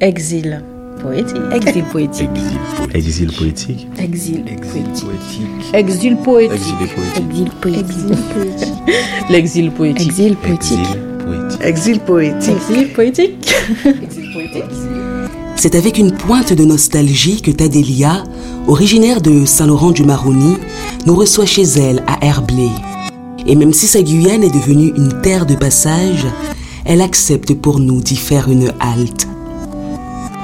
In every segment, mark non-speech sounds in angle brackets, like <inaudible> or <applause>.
Exil poétique. Exil poétique. Exil poétique. Exil poétique. Exil poétique. Exil poétique. L'exil poétique. Exil poétique. Exil poétique. Exil poétique. Exil poétique. C'est avec une pointe de nostalgie que Tadélia, originaire de Saint-Laurent-du-Maroni, nous reçoit chez elle à Herblay. Et même si sa Guyane est devenue une terre de passage, elle accepte pour nous d'y faire une halte.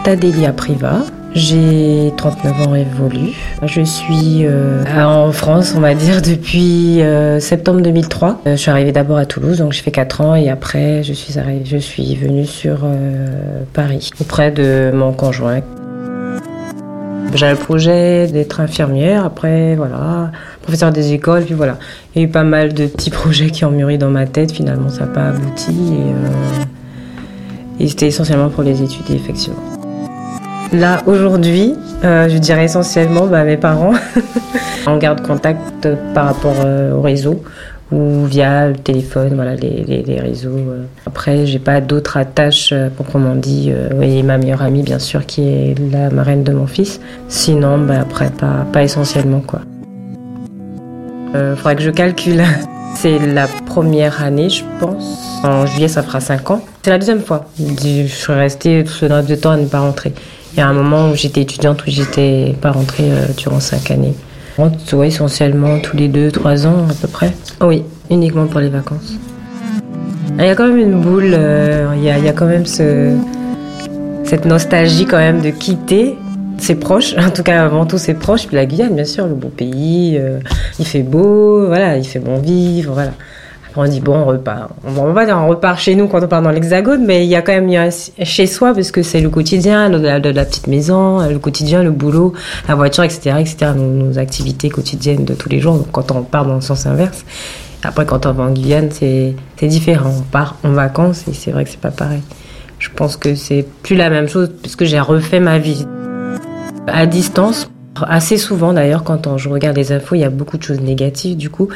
Tadélia Priva. J'ai 39 ans révolus. Je suis euh, en France, on va dire, <laughs> depuis euh, septembre 2003. Euh, je suis arrivée d'abord à Toulouse, donc je fais 4 ans, et après, je suis, arrivée, je suis venue sur Paris, auprès de mon conjoint. J'avais le projet d'être infirmière, après, voilà, professeur des écoles, puis voilà. Il y a eu pas mal de petits <laughs> projets qui ont mûri dans ma tête, finalement, ça n'a pas abouti, et, et c'était essentiellement pour les étudier, effectivement. Là, aujourd'hui, euh, je dirais essentiellement bah, mes parents. <laughs> On garde contact par rapport euh, au réseau ou via le téléphone, voilà, les, réseaux. Euh. Après, j'ai pas d'autres attaches proprement dit. oui, ma meilleure amie, bien sûr, qui est la marraine de mon fils. Sinon, bah, après, pas, essentiellement, quoi. faudrait que je calcule. <laughs> C'est la première année, je pense. En juillet, ça fera 5 ans. C'est la deuxième fois. Je suis restée tout ce temps à ne pas rentrer. Il y a un moment où j'étais étudiante où j'étais pas rentrée euh, durant cinq années. On rentre essentiellement tous les deux, trois ans à peu près. Oui, uniquement pour les vacances. Il y a quand même une boule, euh, il, y a, il, y a, quand même ce, cette nostalgie quand même de quitter ses proches, <laughs> en tout cas avant tout ses proches, puis la Guyane bien sûr, le beau pays, euh, il fait beau, voilà, il fait bon vivre, voilà on dit bon, on repart. Chez nous quand on part dans l'Hexagone, mais il y a quand même chez soi parce que c'est le quotidien, de la, petite maison, le quotidien, le boulot, la voiture, etc., etc. Nos, activités quotidiennes de tous les jours. Donc, quand on part dans le sens inverse. Après, quand on va en Guyane, c'est différent. On part en vacances et c'est vrai que c'est pas pareil. Je pense que c'est plus la même chose puisque j'ai refait ma vie à distance Assez souvent d'ailleurs, quand je regarde les infos, il y a beaucoup de choses négatives. Du coup,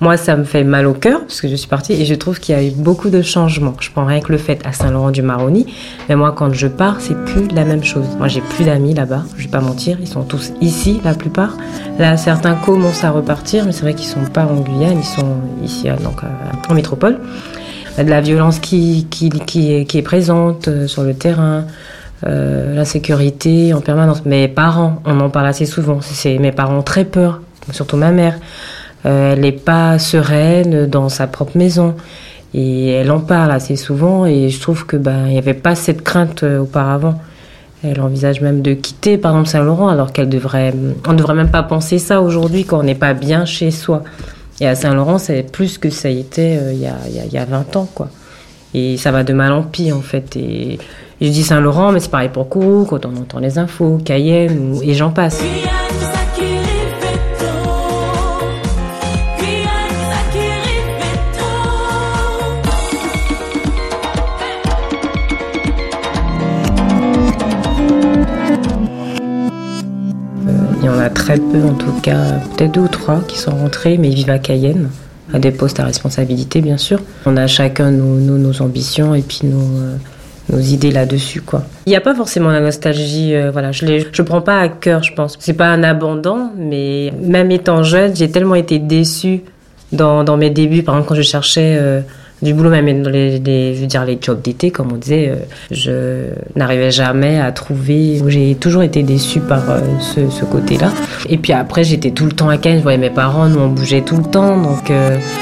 moi, ça me fait mal au cœur parce que je suis partie et je trouve qu'il y a eu beaucoup de changements. Je prends rien que le fait à Saint-Laurent-du-Maroni, mais moi, quand je pars, c'est plus la même chose. Moi, j'ai plus d'amis là-bas. Je vais pas mentir, ils sont tous ici, la plupart. Là, certains commencent à repartir, mais c'est vrai qu'ils sont pas en Guyane, ils sont ici, donc en métropole. De la violence qui est présente euh, sur le terrain. Euh, la sécurité en permanence. Mes parents, on en parle assez souvent. C'est mes parents ont très peur, surtout ma mère. Euh, elle n'est pas sereine dans sa propre maison et elle en parle assez souvent. Et je trouve que ben il n'y avait pas cette crainte euh, auparavant. Elle envisage même de quitter, par exemple, Saint-Laurent, alors qu'elle devrait, on ne devrait même pas penser ça aujourd'hui quand on n'est pas bien chez soi. Et à Saint-Laurent, c'est plus que ça a été il, y a, il, y a, 20 ans, quoi. Et ça va de mal en pis, en fait. Et je dis Saint-Laurent, mais c'est pareil pour Kourou, quand on entend les infos, Cayenne, et j'en passe. Euh, il y en a très peu, en tout cas, peut-être deux ou trois qui sont rentrés, mais ils vivent à Cayenne, à des postes à responsabilité, bien sûr. On a chacun nos, nos ambitions et puis nos, euh, nos idées là-dessus, quoi. Il n'y a pas forcément la nostalgie, euh, voilà, je ne je prends pas à cœur, je pense. C'est pas un abandon, mais même étant jeune, j'ai tellement été déçue dans, dans, mes débuts, par exemple quand je cherchais euh, du boulot, même dans les, je veux dire, les jobs d'été, comme on disait, euh, je n'arrivais jamais à trouver. J'ai toujours été déçue par ce, côté-là. Et puis après, j'étais tout le temps à Cannes, je voyais mes parents, nous on bougeait tout le temps, donc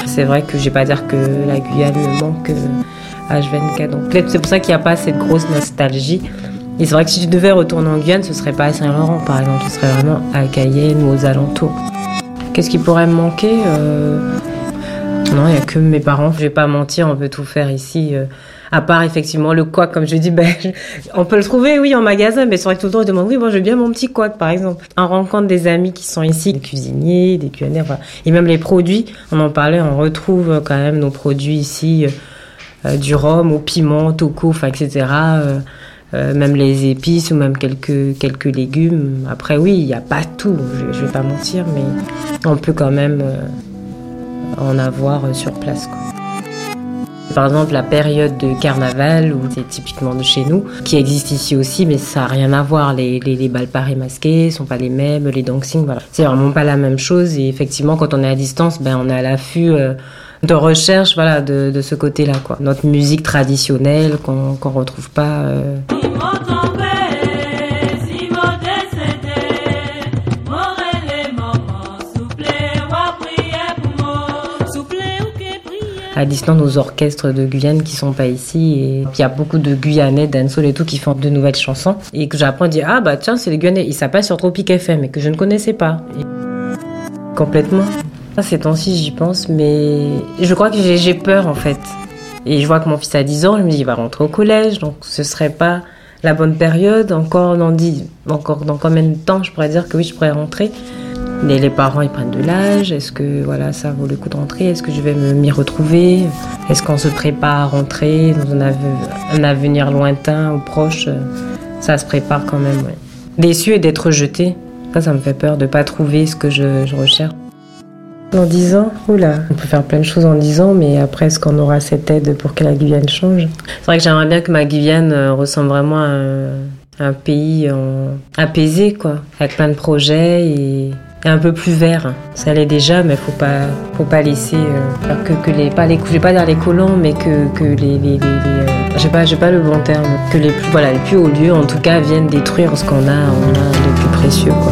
c'est vrai que je vais pas dire que la Guyane me manque. H24. Donc c'est pour ça qu'il n'y a pas cette grosse nostalgie. Et c'est vrai que si tu devais retourner en Guyane, ce serait pas à Saint-Laurent par exemple, ce serait vraiment à Cayenne ou aux alentours. Qu'est-ce qui pourrait me manquer euh, Non, il n'y a que mes parents. Je vais pas mentir, on peut tout faire ici. Euh, à part effectivement le quack, comme je dis, <laughs> ben, on peut le trouver, oui, en magasin, mais c'est vrai que tout le temps, on demande, oui, moi, je veux bien mon petit quack, par exemple. On rencontre des amis qui sont ici, des cuisiniers, des cuisinières, voilà. et même les produits, on en parlait, on retrouve quand même nos produits ici. Euh, euh, du rhum au piment, toco, etc. Euh, euh, même les épices ou même quelques, quelques légumes. Après, oui, il n'y a pas tout, je ne vais pas mentir, mais on peut quand même en avoir sur place. Par exemple, la période de carnaval, où c'est typiquement de chez nous, qui existe ici aussi, mais ça n'a rien à voir. Les, les, les balles parées masquées sont pas les mêmes, les dancing, voilà. C'est vraiment pas la même chose. Et effectivement, quand on est à distance, ben, on est à l'affût euh, de recherche, voilà, de, de ce côté-là, quoi. Notre musique traditionnelle qu'on qu'on retrouve pas. euh, à distance nos orchestres de Guyane qui sont pas ici et il y a beaucoup de Guyanais, dancehall et tout qui font de nouvelles chansons et que j'apprends à dire ah bah tiens c'est les Guyanais ils s'appellent sur Tropic FM et que je ne connaissais pas Et- complètement ça ces temps-ci j'y pense mais je crois que j'ai peur en fait et je vois que mon fils a 10 ans je me dis il va rentrer au collège donc ce serait pas la bonne période encore dans 10 encore dans combien de temps je pourrais dire que oui je pourrais rentrer mais les parents, ils prennent de l'âge. Est-ce que voilà, ça vaut le coup de rentrer? Est-ce que je vais m'y retrouver? Est-ce qu'on se prépare à rentrer dans un, un avenir lointain ou proche? Ça se prépare quand même. Déçu et d'être rejeté. Ça, ça me fait peur de pas trouver ce que je recherche. Dans 10 ans, oula, on peut faire plein de choses en 10 ans, mais après, est-ce qu'on aura cette aide pour que la Guyane change? C'est vrai que j'aimerais bien que ma Guyane euh, ressemble vraiment à un, pays apaisé, quoi, avec plein de projets et, un peu plus vert. Ça l'est déjà, mais faut pas, faut pas laisser euh, que, que les, pas les, je vais pas dire les collants, mais que, que les, les, les, euh, j'ai pas, j'ai pas le bon terme, que les plus, voilà, les plus hauts lieux, en tout cas, viennent détruire ce qu'on a, on a de plus précieux, quoi.